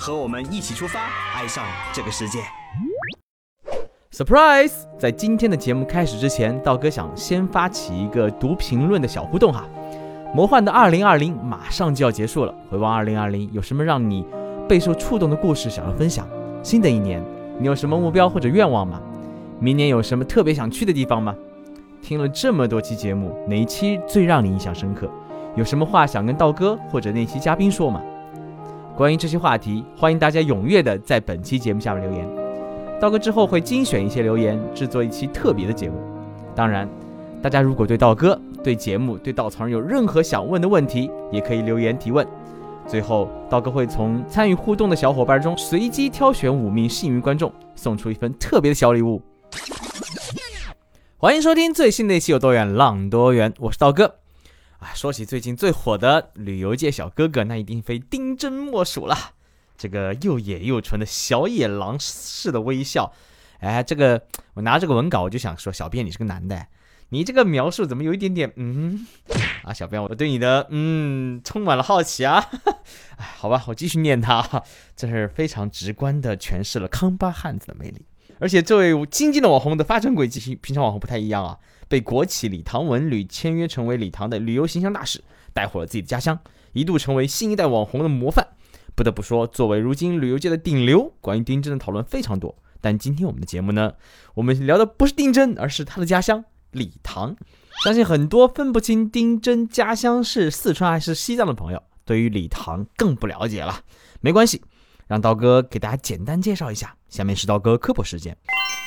和我们一起出发，爱上这个世界。Surprise！在今天的节目开始之前，道哥想先发起一个读评论的小互动哈。魔幻的二零二零马上就要结束了，回望二零二零，有什么让你备受触动的故事想要分享？新的一年，你有什么目标或者愿望吗？明年有什么特别想去的地方吗？听了这么多期节目，哪一期最让你印象深刻？有什么话想跟道哥或者那期嘉宾说吗？关于这些话题，欢迎大家踊跃的在本期节目下面留言。道哥之后会精选一些留言，制作一期特别的节目。当然，大家如果对道哥、对节目、对稻草人有任何想问的问题，也可以留言提问。最后，道哥会从参与互动的小伙伴中随机挑选五名幸运观众，送出一份特别的小礼物。欢迎收听最新的一期《有多远浪多远》，我是道哥。啊，说起最近最火的旅游界小哥哥，那一定非丁真莫属了。这个又野又纯的小野狼式的微笑，哎，这个我拿这个文稿我就想说，小编你是个男的，你这个描述怎么有一点点嗯啊？小编我对你的嗯充满了好奇啊。哎，好吧，我继续念他，这是非常直观的诠释了康巴汉子的魅力。而且这位新晋的网红的发展轨迹，平常网红不太一样啊，被国企礼堂文旅签约成为礼堂的旅游形象大使，带火了自己的家乡，一度成为新一代网红的模范。不得不说，作为如今旅游界的顶流，关于丁真的讨论非常多。但今天我们的节目呢，我们聊的不是丁真，而是他的家乡礼堂。相信很多分不清丁真家乡是四川还是西藏的朋友，对于礼堂更不了解了。没关系，让刀哥给大家简单介绍一下。下面是刀哥科普时间。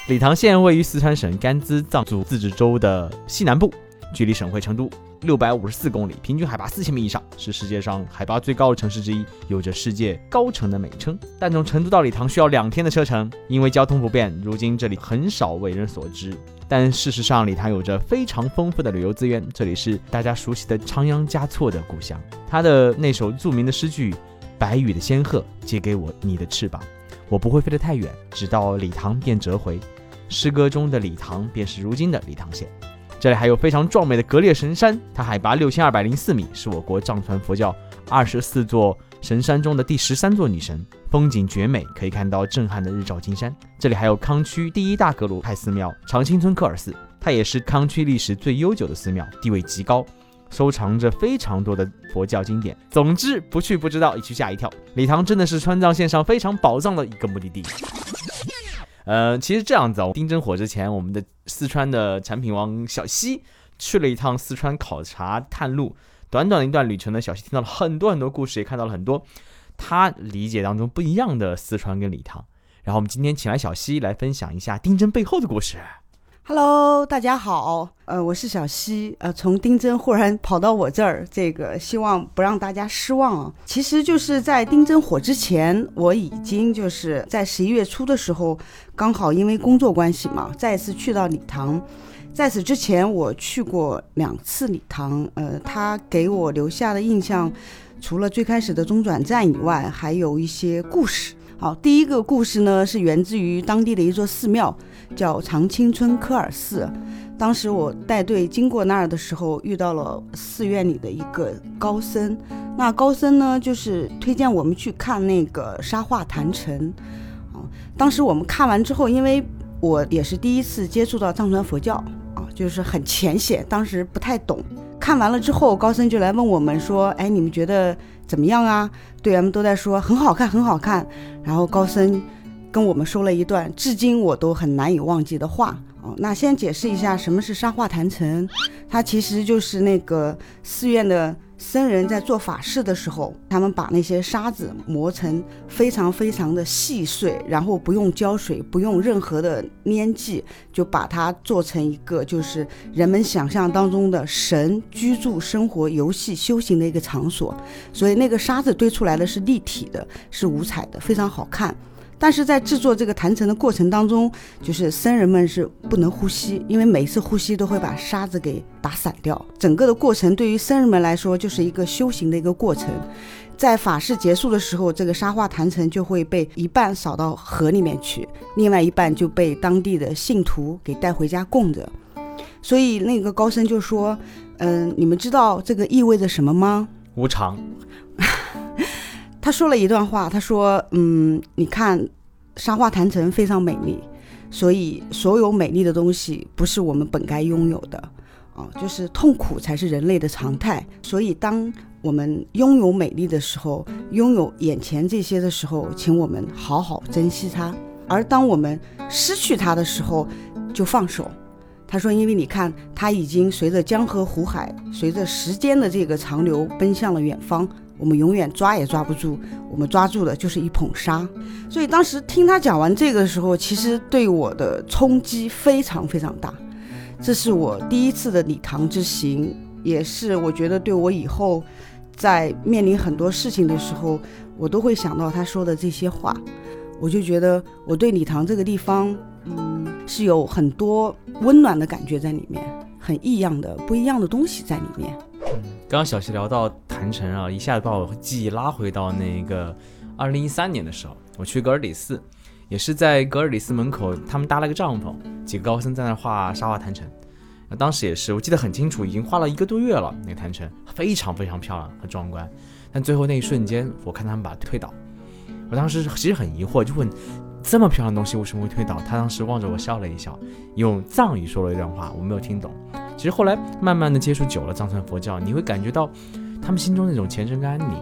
理塘县位于四川省甘孜藏族自治州的西南部，距离省会成都。六百五十四公里，平均海拔四千米以上，是世界上海拔最高的城市之一，有着“世界高城”的美称。但从成都到理塘需要两天的车程，因为交通不便，如今这里很少为人所知。但事实上，理塘有着非常丰富的旅游资源，这里是大家熟悉的仓央嘉措的故乡。他的那首著名的诗句“白羽的仙鹤，借给我你的翅膀，我不会飞得太远，直到礼堂便折回。”诗歌中的礼堂便是如今的礼堂县。这里还有非常壮美的格列神山，它海拔六千二百零四米，是我国藏传佛教二十四座神山中的第十三座女神，风景绝美，可以看到震撼的日照金山。这里还有康区第一大格鲁派寺庙长青村科尔寺，它也是康区历史最悠久的寺庙，地位极高，收藏着非常多的佛教经典。总之，不去不知道，一去吓一跳。礼堂真的是川藏线上非常宝藏的一个目的地。呃，其实这样子啊，丁真火之前，我们的四川的产品王小西去了一趟四川考察探路，短短的一段旅程呢，小西听到了很多很多故事，也看到了很多他理解当中不一样的四川跟礼堂。然后我们今天请来小西来分享一下丁真背后的故事。Hello，大家好，呃，我是小西，呃，从丁真忽然跑到我这儿，这个希望不让大家失望啊。其实就是在丁真火之前，我已经就是在十一月初的时候，刚好因为工作关系嘛，再次去到礼堂。在此之前，我去过两次礼堂，呃，他给我留下的印象，除了最开始的中转站以外，还有一些故事。好，第一个故事呢，是源自于当地的一座寺庙。叫长青村科尔寺，当时我带队经过那儿的时候，遇到了寺院里的一个高僧。那高僧呢，就是推荐我们去看那个沙画坛城。啊，当时我们看完之后，因为我也是第一次接触到藏传佛教，啊，就是很浅显，当时不太懂。看完了之后，高僧就来问我们说：“哎，你们觉得怎么样啊？”队员们都在说很好看，很好看。然后高僧。跟我们说了一段至今我都很难以忘记的话哦。那先解释一下什么是沙化坛城，它其实就是那个寺院的僧人在做法事的时候，他们把那些沙子磨成非常非常的细碎，然后不用胶水，不用任何的粘剂，就把它做成一个就是人们想象当中的神居住、生活、游戏、修行的一个场所。所以那个沙子堆出来的是立体的，是五彩的，非常好看。但是在制作这个坛城的过程当中，就是僧人们是不能呼吸，因为每次呼吸都会把沙子给打散掉。整个的过程对于僧人们来说就是一个修行的一个过程。在法事结束的时候，这个沙化坛城就会被一半扫到河里面去，另外一半就被当地的信徒给带回家供着。所以那个高僧就说：“嗯，你们知道这个意味着什么吗？”无常。他说了一段话，他说：“嗯，你看，沙画坛城非常美丽，所以所有美丽的东西不是我们本该拥有的，啊，就是痛苦才是人类的常态。所以当我们拥有美丽的时候，拥有眼前这些的时候，请我们好好珍惜它；而当我们失去它的时候，就放手。”他说：“因为你看，它已经随着江河湖海，随着时间的这个长流，奔向了远方。”我们永远抓也抓不住，我们抓住的就是一捧沙。所以当时听他讲完这个的时候，其实对我的冲击非常非常大。这是我第一次的礼堂之行，也是我觉得对我以后在面临很多事情的时候，我都会想到他说的这些话。我就觉得我对礼堂这个地方，嗯，是有很多温暖的感觉在里面，很异样的、不一样的东西在里面。刚刚小溪聊到坛城啊，一下子把我记忆拉回到那个二零一三年的时候，我去格尔里寺，也是在格尔里寺门口，他们搭了个帐篷，几个高僧在那画沙画坛城。那当时也是，我记得很清楚，已经画了一个多月了，那个坛城非常非常漂亮，很壮观。但最后那一瞬间，我看他们把它推倒，我当时其实很疑惑，就问。这么漂亮的东西为什么会推倒？他当时望着我笑了一笑，用藏语说了一段话，我没有听懂。其实后来慢慢的接触久了藏传佛教，你会感觉到他们心中那种虔诚跟安宁，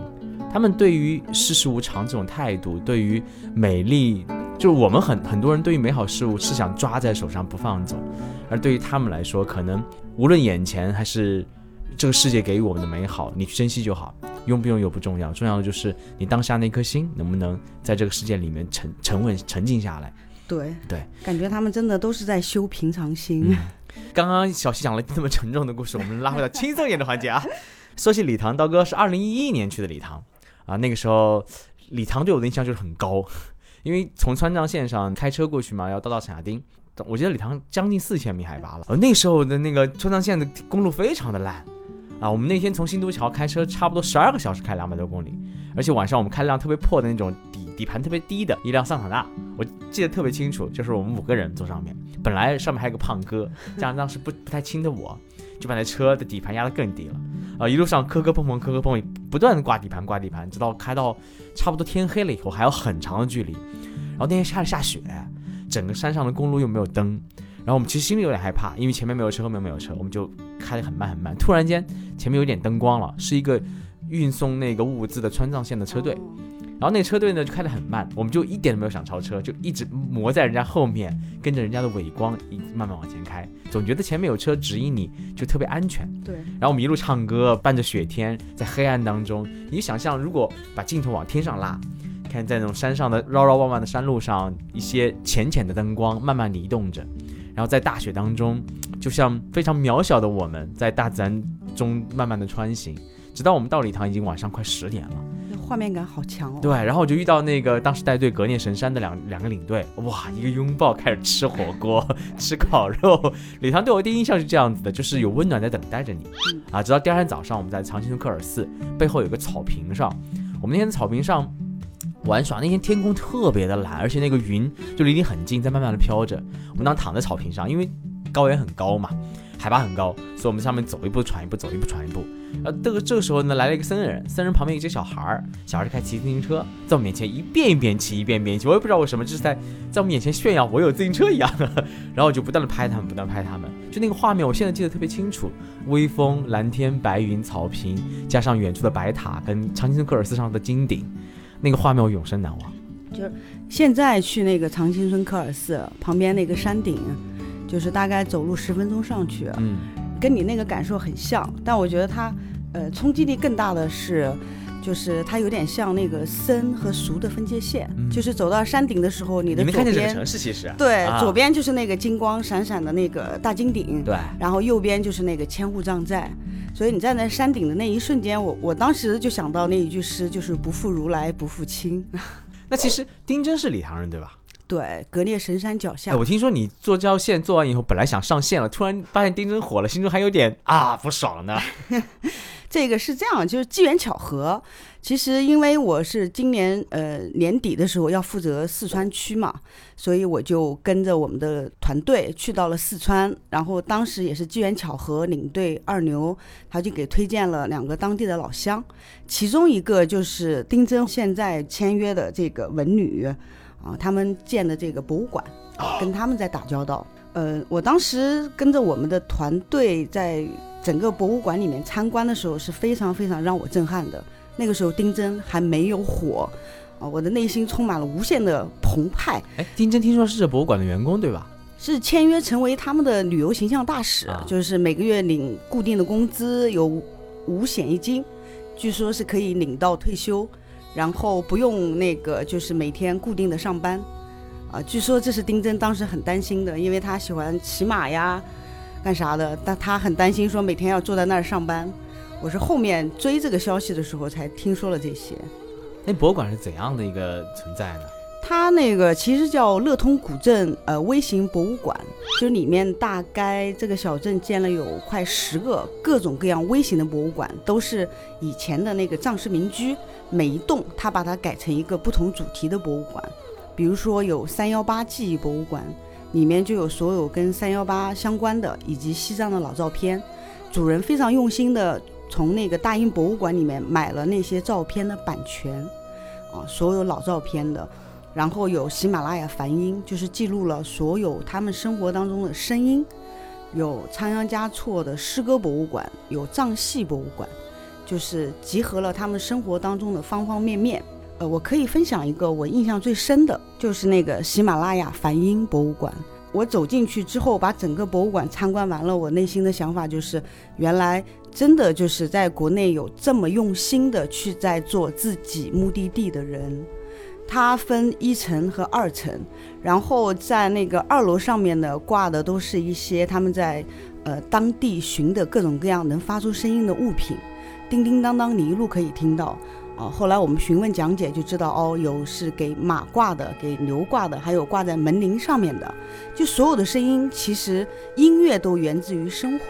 他们对于世事无常这种态度，对于美丽，就我们很很多人对于美好事物是想抓在手上不放走，而对于他们来说，可能无论眼前还是这个世界给予我们的美好，你去珍惜就好。拥不拥有不重要，重要的就是你当下那颗心能不能在这个世界里面沉沉稳沉静下来。对对，感觉他们真的都是在修平常心。刚刚小西讲了这么沉重的故事，我们拉回到轻松一点的环节啊。说起礼堂，刀哥是二零一一年去的礼堂啊，那个时候礼堂对我的印象就是很高，因为从川藏线上开车过去嘛，要到到闪亚丁，我觉得礼堂将近四千米海拔了，而那时候的那个川藏线的公路非常的烂。啊，我们那天从新都桥开车，差不多十二个小时开两百多公里，而且晚上我们开辆特别破的那种底底盘特别低的一辆桑塔纳，我记得特别清楚，就是我们五个人坐上面，本来上面还有个胖哥，加上当时不不太轻的我，就把那车的底盘压得更低了，啊，一路上磕磕碰碰，磕磕碰碰，不断的挂底盘挂底盘，直到开到差不多天黑了以后，还有很长的距离，然后那天下着下雪，整个山上的公路又没有灯。然后我们其实心里有点害怕，因为前面没有车，后面没有车，我们就开得很慢很慢。突然间，前面有点灯光了，是一个运送那个物资的川藏线的车队。然后那车队呢就开得很慢，我们就一点都没有想超车，就一直磨在人家后面，跟着人家的尾光一慢慢往前开，总觉得前面有车指引你就特别安全。对。然后我们一路唱歌，伴着雪天，在黑暗当中，你想象如果把镜头往天上拉，看在那种山上的绕绕弯弯的山路上，一些浅浅的灯光慢慢移动着。然后在大雪当中，就像非常渺小的我们在大自然中慢慢的穿行，直到我们到礼堂已经晚上快十点了，画面感好强哦。对，然后我就遇到那个当时带队格聂神山的两两个领队，哇，一个拥抱开始吃火锅、吃烤肉。礼堂对我第一印象是这样子的，就是有温暖在等待着你啊。直到第二天早上，我们在长青村科尔寺背后有个草坪上，我们那天草坪上。玩耍那天天空特别的蓝，而且那个云就离你很近，在慢慢的飘着。我们当时躺在草坪上，因为高原很高嘛，海拔很高，所以我们上面走一步喘一步，走一步喘一步。呃，这个这个时候呢，来了一个僧人，僧人旁边一只小孩儿，小孩儿开骑自行车，在我面前一遍一遍骑，一遍一遍骑。我也不知道为什么，就是在在我面前炫耀我有自行车一样的。然后我就不断的拍他们，不断拍他们，就那个画面，我现在记得特别清楚。微风、蓝天、白云、草坪，加上远处的白塔跟长青村科尔寺上的金顶。那个画面我永生难忘，就是现在去那个长青村科尔寺旁边那个山顶，就是大概走路十分钟上去，嗯，跟你那个感受很像，但我觉得它，呃，冲击力更大的是，就是它有点像那个生和熟的分界线，就是走到山顶的时候，你的左边城市其实对，左边就是那个金光闪闪的那个大金顶，对，然后右边就是那个千户藏寨。所以你站在山顶的那一瞬间，我我当时就想到那一句诗，就是“不负如来不负卿”。那其实丁真是李唐人对吧？对，格列神山脚下哎，。我听说你做这条线做完以后，本来想上线了，突然发现丁真火了，心中还有点啊不爽呢。这个是这样，就是机缘巧合。其实因为我是今年呃年底的时候要负责四川区嘛，所以我就跟着我们的团队去到了四川。然后当时也是机缘巧合，领队二牛他就给推荐了两个当地的老乡，其中一个就是丁真现在签约的这个文旅啊，他们建的这个博物馆啊，跟他们在打交道。呃，我当时跟着我们的团队在整个博物馆里面参观的时候是非常非常让我震撼的。那个时候丁真还没有火，啊，我的内心充满了无限的澎湃。哎，丁真听说是这博物馆的员工对吧？是签约成为他们的旅游形象大使，啊就是每个月领固定的工资，有五险一金，据说是可以领到退休，然后不用那个就是每天固定的上班，啊，据说这是丁真当时很担心的，因为他喜欢骑马呀，干啥的，但他很担心说每天要坐在那儿上班。我是后面追这个消息的时候才听说了这些。那博物馆是怎样的一个存在呢？它那个其实叫乐通古镇呃微型博物馆，就里面大概这个小镇建了有快十个各种各样微型的博物馆，都是以前的那个藏式民居，每一栋它把它改成一个不同主题的博物馆。比如说有三幺八记忆博物馆，里面就有所有跟三幺八相关的以及西藏的老照片，主人非常用心的从那个大英博物馆里面买了那些照片的版权，啊，所有老照片的。然后有喜马拉雅梵音，就是记录了所有他们生活当中的声音；有仓央嘉措的诗歌博物馆，有藏戏博物馆，就是集合了他们生活当中的方方面面。呃，我可以分享一个我印象最深的，就是那个喜马拉雅梵音博物馆。我走进去之后，把整个博物馆参观完了，我内心的想法就是，原来真的就是在国内有这么用心的去在做自己目的地的人。它分一层和二层，然后在那个二楼上面呢挂的都是一些他们在呃当地寻的各种各样能发出声音的物品，叮叮当当，你一路可以听到。啊，后来我们询问讲解就知道，哦，有是给马挂的，给牛挂的，还有挂在门铃上面的，就所有的声音，其实音乐都源自于生活。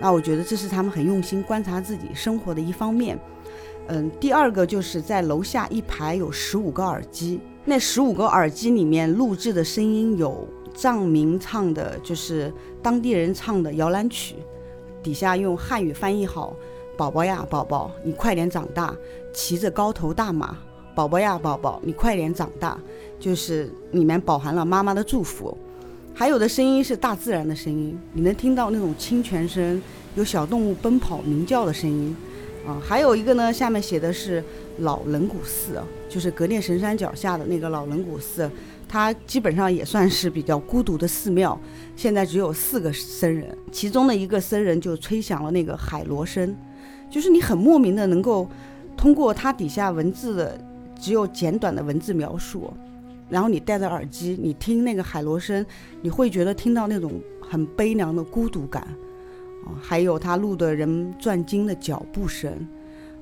那我觉得这是他们很用心观察自己生活的一方面。嗯，第二个就是在楼下一排有十五个耳机，那十五个耳机里面录制的声音有藏民唱的，就是当地人唱的摇篮曲，底下用汉语翻译好：“宝宝呀，宝宝，你快点长大，骑着高头大马。”宝宝呀，宝宝，你快点长大，就是里面饱含了妈妈的祝福。还有的声音是大自然的声音，你能听到那种清泉声，有小动物奔跑鸣叫的声音。啊，还有一个呢，下面写的是老冷古寺，就是格列神山脚下的那个老冷古寺，它基本上也算是比较孤独的寺庙，现在只有四个僧人，其中的一个僧人就吹响了那个海螺声，就是你很莫名的能够通过它底下文字的只有简短的文字描述，然后你戴着耳机，你听那个海螺声，你会觉得听到那种很悲凉的孤独感。啊，还有他录的人转经的脚步声，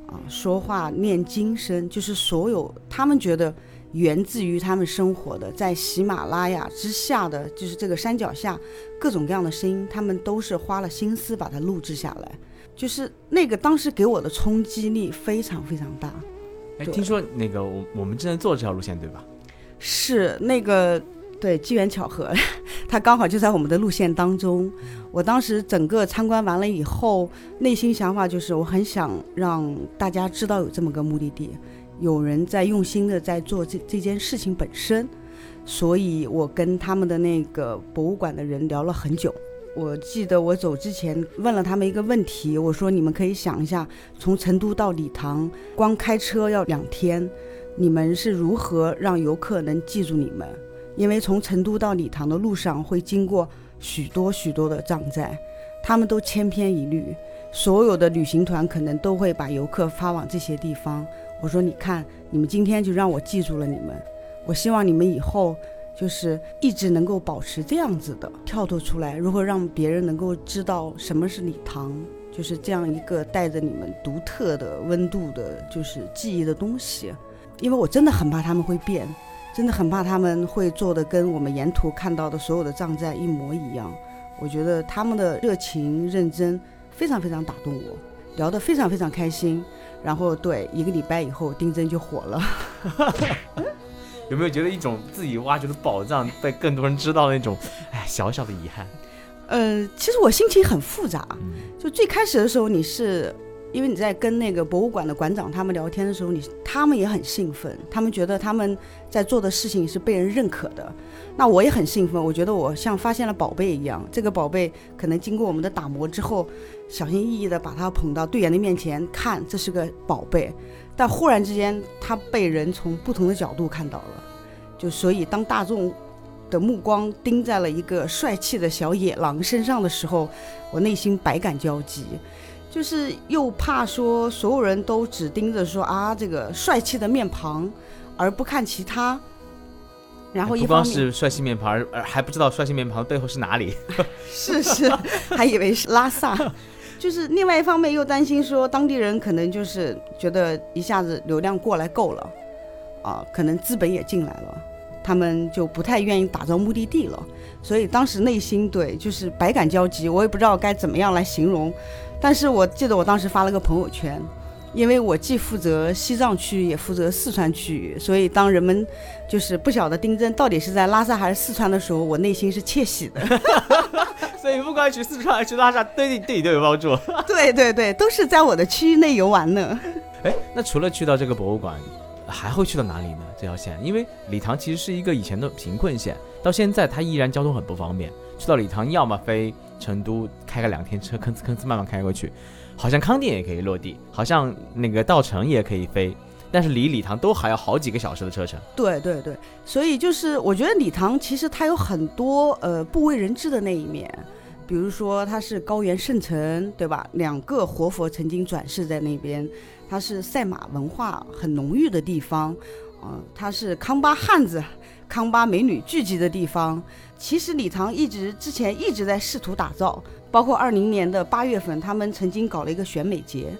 啊，说话念经声，就是所有他们觉得源自于他们生活的，在喜马拉雅之下的，就是这个山脚下各种各样的声音，他们都是花了心思把它录制下来，就是那个当时给我的冲击力非常非常大。哎，听说那个我我们正在做这条路线对吧？是那个对机缘巧合，他刚好就在我们的路线当中。我当时整个参观完了以后，内心想法就是我很想让大家知道有这么个目的地，有人在用心的在做这这件事情本身。所以我跟他们的那个博物馆的人聊了很久。我记得我走之前问了他们一个问题，我说你们可以想一下，从成都到理塘，光开车要两天，你们是如何让游客能记住你们？因为从成都到理塘的路上会经过许多许多的藏寨，他们都千篇一律，所有的旅行团可能都会把游客发往这些地方。我说，你看，你们今天就让我记住了你们，我希望你们以后就是一直能够保持这样子的跳脱出来，如何让别人能够知道什么是理塘，就是这样一个带着你们独特的温度的，就是记忆的东西。因为我真的很怕他们会变，真的很怕他们会做的跟我们沿途看到的所有的藏寨一模一样。我觉得他们的热情认真非常非常打动我，聊得非常非常开心。然后对，一个礼拜以后丁真就火了。有没有觉得一种自己挖掘的宝藏被更多人知道的那种，哎，小小的遗憾？呃，其实我心情很复杂。就最开始的时候，你是。因为你在跟那个博物馆的馆长他们聊天的时候，你他们也很兴奋，他们觉得他们在做的事情是被人认可的。那我也很兴奋，我觉得我像发现了宝贝一样。这个宝贝可能经过我们的打磨之后，小心翼翼地把它捧到队员的面前看，这是个宝贝。但忽然之间，它被人从不同的角度看到了。就所以，当大众的目光盯在了一个帅气的小野狼身上的时候，我内心百感交集。就是又怕说所有人都只盯着说啊这个帅气的面庞，而不看其他。然后一不光是帅气面庞，而还不知道帅气面庞背后是哪里。是 是，还以为是拉萨。就是另外一方面又担心说当地人可能就是觉得一下子流量过来够了，啊，可能资本也进来了，他们就不太愿意打造目的地了。所以当时内心对就是百感交集，我也不知道该怎么样来形容。但是我记得我当时发了个朋友圈，因为我既负责西藏区，也负责四川区域，所以当人们就是不晓得丁真到底是在拉萨还是四川的时候，我内心是窃喜的。所以不管去四川还是去拉萨，对你对你都有帮助。对对对，都是在我的区域内游玩呢。哎，那除了去到这个博物馆，还会去到哪里呢？这条线，因为理塘其实是一个以前的贫困县，到现在它依然交通很不方便。去到理塘，要么飞。成都开个两天车，吭哧吭哧慢慢开过去，好像康定也可以落地，好像那个稻城也可以飞，但是离礼堂都还要好几个小时的车程。对对对，所以就是我觉得礼堂其实它有很多呃不为人知的那一面，比如说它是高原圣城，对吧？两个活佛曾经转世在那边，它是赛马文化很浓郁的地方，嗯，它是康巴汉子、康巴美女聚集的地方。其实礼堂一直之前一直在试图打造，包括二零年的八月份，他们曾经搞了一个选美节，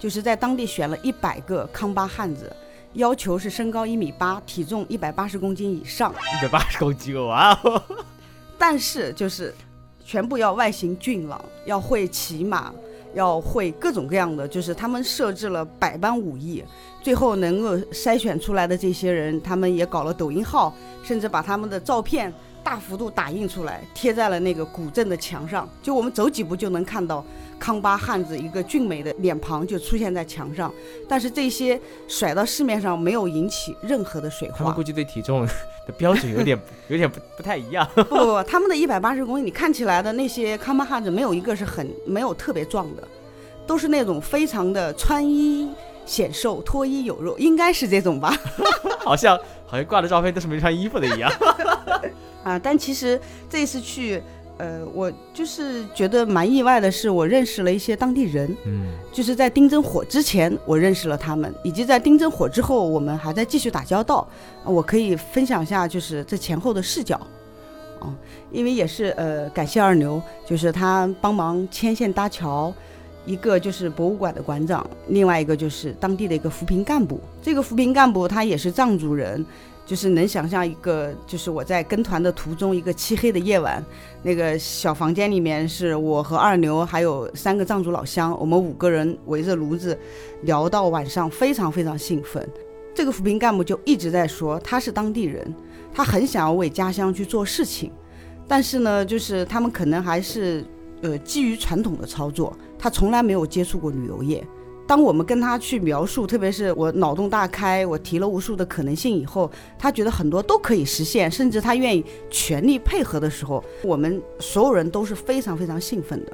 就是在当地选了一百个康巴汉子，要求是身高一米八，体重一百八十公斤以上。一百八十公斤哇哦！但是就是全部要外形俊朗，要会骑马，要会各种各样的，就是他们设置了百般武艺，最后能够筛选出来的这些人，他们也搞了抖音号，甚至把他们的照片。大幅度打印出来，贴在了那个古镇的墙上。就我们走几步就能看到康巴汉子一个俊美的脸庞就出现在墙上。但是这些甩到市面上没有引起任何的水花。他们估计对体重的标准有点 有点不不太一样。不不不，他们的一百八十公斤，你看起来的那些康巴汉子没有一个是很没有特别壮的，都是那种非常的穿衣显瘦、脱衣有肉，应该是这种吧？好像好像挂的照片都是没穿衣服的一样。啊，但其实这一次去，呃，我就是觉得蛮意外的是，我认识了一些当地人，嗯，就是在丁真火之前，我认识了他们，以及在丁真火之后，我们还在继续打交道。我可以分享一下，就是这前后的视角，哦，因为也是呃，感谢二牛，就是他帮忙牵线搭桥，一个就是博物馆的馆长，另外一个就是当地的一个扶贫干部。这个扶贫干部他也是藏族人。就是能想象一个，就是我在跟团的途中，一个漆黑的夜晚，那个小房间里面是我和二牛还有三个藏族老乡，我们五个人围着炉子聊到晚上，非常非常兴奋。这个扶贫干部就一直在说他是当地人，他很想要为家乡去做事情，但是呢，就是他们可能还是呃基于传统的操作，他从来没有接触过旅游业。当我们跟他去描述，特别是我脑洞大开，我提了无数的可能性以后，他觉得很多都可以实现，甚至他愿意全力配合的时候，我们所有人都是非常非常兴奋的。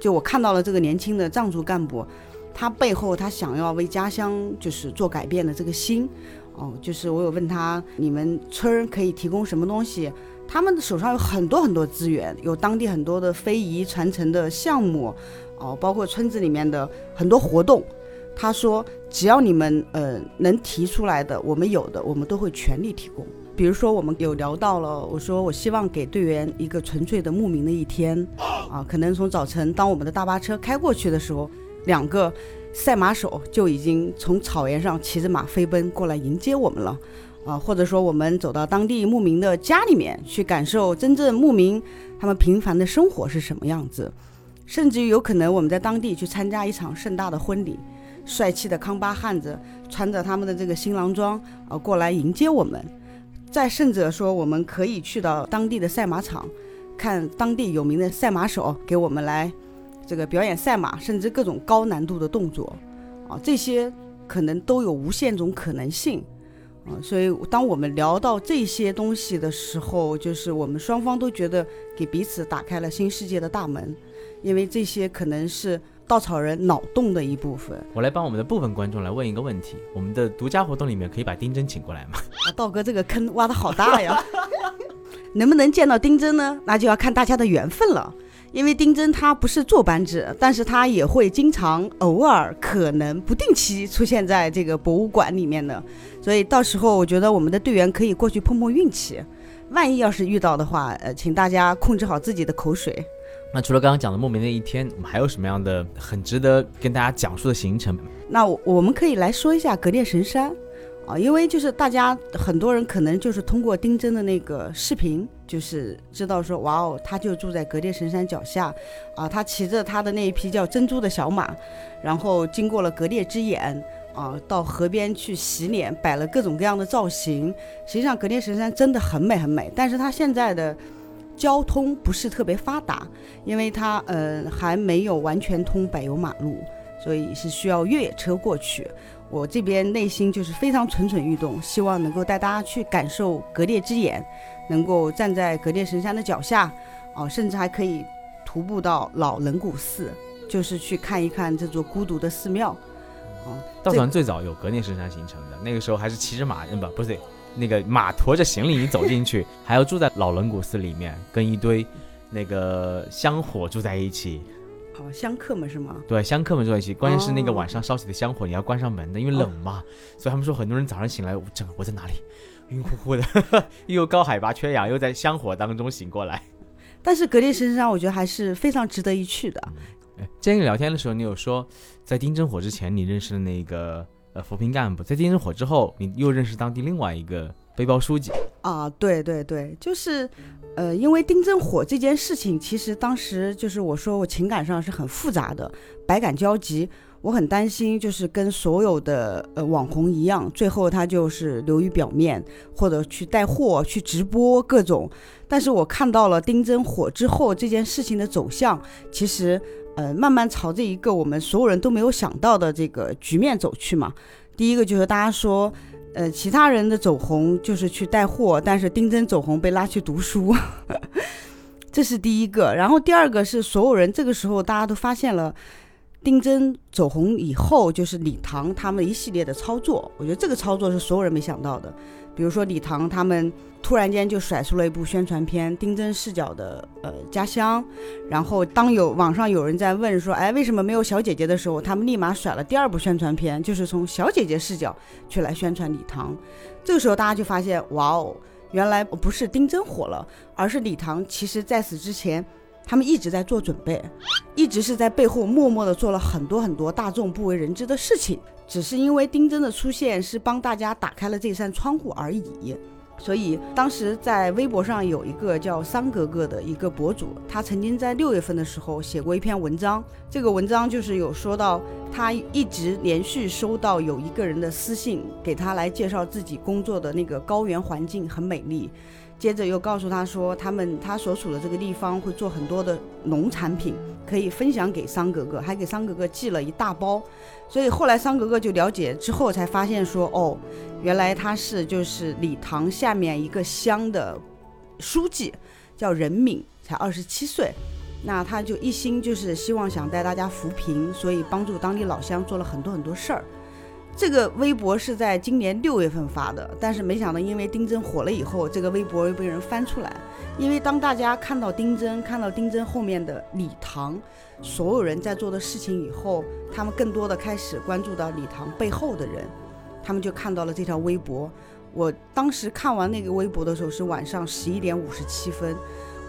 就我看到了这个年轻的藏族干部，他背后他想要为家乡就是做改变的这个心，哦，就是我有问他，你们村可以提供什么东西？他们的手上有很多很多资源，有当地很多的非遗传承的项目。哦，包括村子里面的很多活动，他说只要你们呃能提出来的，我们有的我们都会全力提供。比如说我们有聊到了，我说我希望给队员一个纯粹的牧民的一天，啊，可能从早晨当我们的大巴车开过去的时候，两个赛马手就已经从草原上骑着马飞奔过来迎接我们了，啊，或者说我们走到当地牧民的家里面去感受真正牧民他们平凡的生活是什么样子，甚至于有可能我们在当地去参加一场盛大的婚礼，帅气的康巴汉子穿着他们的这个新郎装啊过来迎接我们，再甚者说我们可以去到当地的赛马场，看当地有名的赛马手给我们来。这个表演赛马，甚至各种高难度的动作，啊，这些可能都有无限种可能性，啊，所以当我们聊到这些东西的时候，就是我们双方都觉得给彼此打开了新世界的大门，因为这些可能是稻草人脑洞的一部分。我来帮我们的部分观众来问一个问题：我们的独家活动里面可以把丁真请过来吗？啊，道哥这个坑挖的好大呀，能不能见到丁真呢？那就要看大家的缘分了。因为丁真他不是坐班制，但是他也会经常、偶尔、可能不定期出现在这个博物馆里面的，所以到时候我觉得我们的队员可以过去碰碰运气，万一要是遇到的话，呃，请大家控制好自己的口水。那除了刚刚讲的莫名的一天，我们还有什么样的很值得跟大家讲述的行程？那我们可以来说一下格列神山。啊，因为就是大家很多人可能就是通过丁真的那个视频，就是知道说，哇哦，他就住在格列神山脚下，啊，他骑着他的那一匹叫珍珠的小马，然后经过了格列之眼，啊，到河边去洗脸，摆了各种各样的造型。实际上，格列神山真的很美很美，但是它现在的交通不是特别发达，因为它呃还没有完全通柏油马路，所以是需要越野车过去。我这边内心就是非常蠢蠢欲动，希望能够带大家去感受格列之眼，能够站在格列神山的脚下，哦，甚至还可以徒步到老冷古寺，就是去看一看这座孤独的寺庙。哦，稻草人最早有格列神山形成的，那个时候还是骑着马，嗯不，不是那个马驮着行李你走进去，还要住在老人古寺里面，跟一堆那个香火住在一起。香客们是吗？对，香客们住在一起。关键是那个晚上烧起的香火，你要关上门的，因为冷嘛。所以他们说，很多人早上醒来，我整个我在哪里？晕乎乎的，又高海拔缺氧，又在香火当中醒过来。但是格列神山，我觉得还是非常值得一去的。今天聊天的时候，你有说，在丁真火之前，你认识的那个呃扶贫干部；在丁真火之后，你又认识当地另外一个背包书记。啊，对对对，就是。呃，因为丁真火这件事情，其实当时就是我说我情感上是很复杂的，百感交集。我很担心，就是跟所有的呃网红一样，最后他就是流于表面，或者去带货、去直播各种。但是我看到了丁真火之后这件事情的走向，其实呃慢慢朝着一个我们所有人都没有想到的这个局面走去嘛。第一个就是大家说。呃，其他人的走红就是去带货，但是丁真走红被拉去读书，这是第一个。然后第二个是所有人这个时候大家都发现了，丁真走红以后就是李唐他们一系列的操作，我觉得这个操作是所有人没想到的。比如说李唐他们。突然间就甩出了一部宣传片，丁真视角的呃家乡。然后当有网上有人在问说，哎，为什么没有小姐姐的时候，他们立马甩了第二部宣传片，就是从小姐姐视角去来宣传李唐。这个时候大家就发现，哇哦，原来不是丁真火了，而是李唐。其实在此之前，他们一直在做准备，一直是在背后默默的做了很多很多大众不为人知的事情，只是因为丁真的出现是帮大家打开了这扇窗户而已。所以当时在微博上有一个叫桑格格的一个博主，他曾经在六月份的时候写过一篇文章。这个文章就是有说到，他一直连续收到有一个人的私信，给他来介绍自己工作的那个高原环境很美丽。接着又告诉他说，他们他所处的这个地方会做很多的农产品，可以分享给桑格格，还给桑格格寄了一大包。所以后来桑格格就了解之后才发现说，哦，原来他是就是礼堂下面一个乡的书记，叫任敏，才二十七岁。那他就一心就是希望想带大家扶贫，所以帮助当地老乡做了很多很多事儿。这个微博是在今年六月份发的，但是没想到，因为丁真火了以后，这个微博又被人翻出来。因为当大家看到丁真，看到丁真后面的礼堂，所有人在做的事情以后，他们更多的开始关注到礼堂背后的人，他们就看到了这条微博。我当时看完那个微博的时候是晚上十一点五十七分，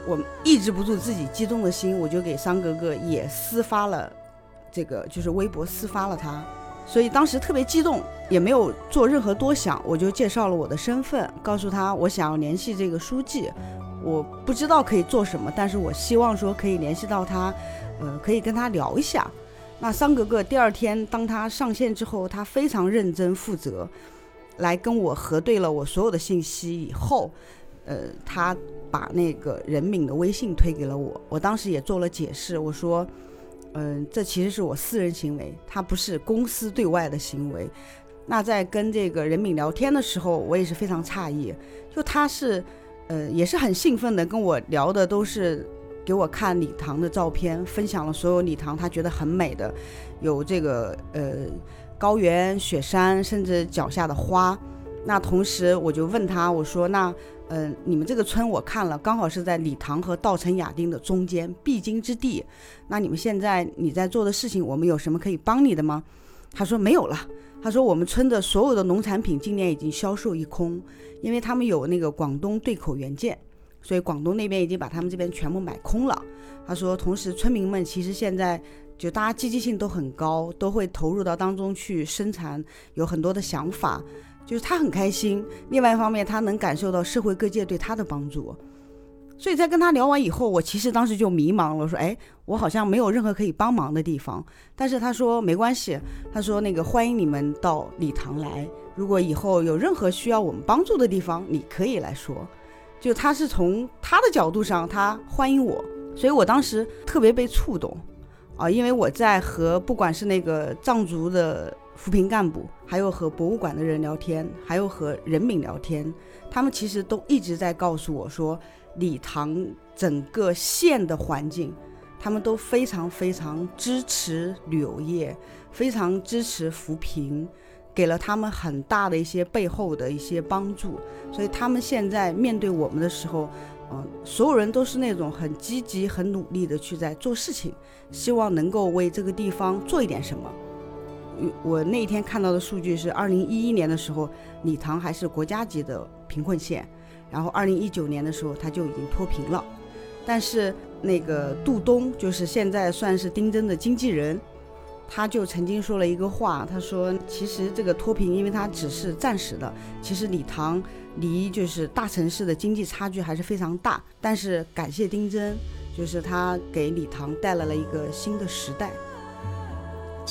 我抑制不住自己激动的心，我就给桑格格也私发了。这个就是微博私发了他，所以当时特别激动，也没有做任何多想，我就介绍了我的身份，告诉他我想要联系这个书记，我不知道可以做什么，但是我希望说可以联系到他，呃，可以跟他聊一下。那桑格格第二天当他上线之后，他非常认真负责，来跟我核对了我所有的信息以后，呃，他把那个任敏的微信推给了我，我当时也做了解释，我说。嗯，这其实是我私人行为，它不是公司对外的行为。那在跟这个任敏聊天的时候，我也是非常诧异，就他是，呃，也是很兴奋的跟我聊的，都是给我看礼堂的照片，分享了所有礼堂他觉得很美的，有这个呃高原、雪山，甚至脚下的花。那同时我就问他，我说那。嗯，你们这个村我看了，刚好是在礼堂和稻城亚丁的中间必经之地。那你们现在你在做的事情，我们有什么可以帮你的吗？他说没有了。他说我们村的所有的农产品今年已经销售一空，因为他们有那个广东对口原件，所以广东那边已经把他们这边全部买空了。他说，同时村民们其实现在就大家积极性都很高，都会投入到当中去生产，有很多的想法。就是他很开心，另外一方面，他能感受到社会各界对他的帮助，所以在跟他聊完以后，我其实当时就迷茫了，说：“哎，我好像没有任何可以帮忙的地方。”但是他说没关系，他说那个欢迎你们到礼堂来，如果以后有任何需要我们帮助的地方，你可以来说。就他是从他的角度上，他欢迎我，所以我当时特别被触动啊，因为我在和不管是那个藏族的。扶贫干部，还有和博物馆的人聊天，还有和人民聊天，他们其实都一直在告诉我说，礼堂整个县的环境，他们都非常非常支持旅游业，非常支持扶贫，给了他们很大的一些背后的一些帮助，所以他们现在面对我们的时候，嗯，所有人都是那种很积极、很努力的去在做事情，希望能够为这个地方做一点什么。我那天看到的数据是，二零一一年的时候，礼堂还是国家级的贫困县，然后二零一九年的时候，它就已经脱贫了。但是那个杜东，就是现在算是丁真的经纪人，他就曾经说了一个话，他说，其实这个脱贫，因为它只是暂时的，其实礼堂离就是大城市的经济差距还是非常大。但是感谢丁真，就是他给礼堂带来了一个新的时代。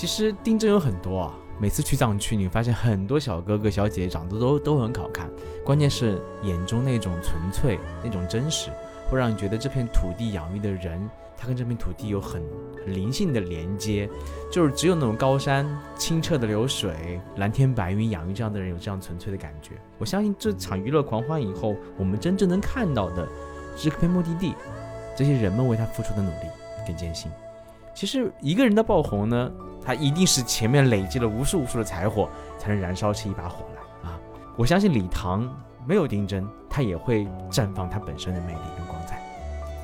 其实丁真有很多啊，每次去藏区，你发现很多小哥哥小姐姐长得都都很好看，关键是眼中那种纯粹、那种真实，会让你觉得这片土地养育的人，他跟这片土地有很很灵性的连接，就是只有那种高山、清澈的流水、蓝天白云养育这样的人有这样纯粹的感觉。我相信这场娱乐狂欢以后，我们真正能看到的是这片目的地，这些人们为他付出的努力跟艰辛。其实一个人的爆红呢？他一定是前面累积了无数无数的柴火，才能燃烧起一把火来啊！我相信礼堂没有丁真，它也会绽放它本身的魅力跟光彩。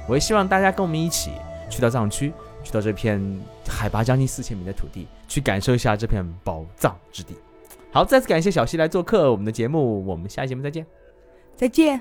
我也希望大家跟我们一起去到藏区，去到这片海拔将近四千米的土地，去感受一下这片宝藏之地。好，再次感谢小溪来做客我们的节目，我们下期节目再见，再见。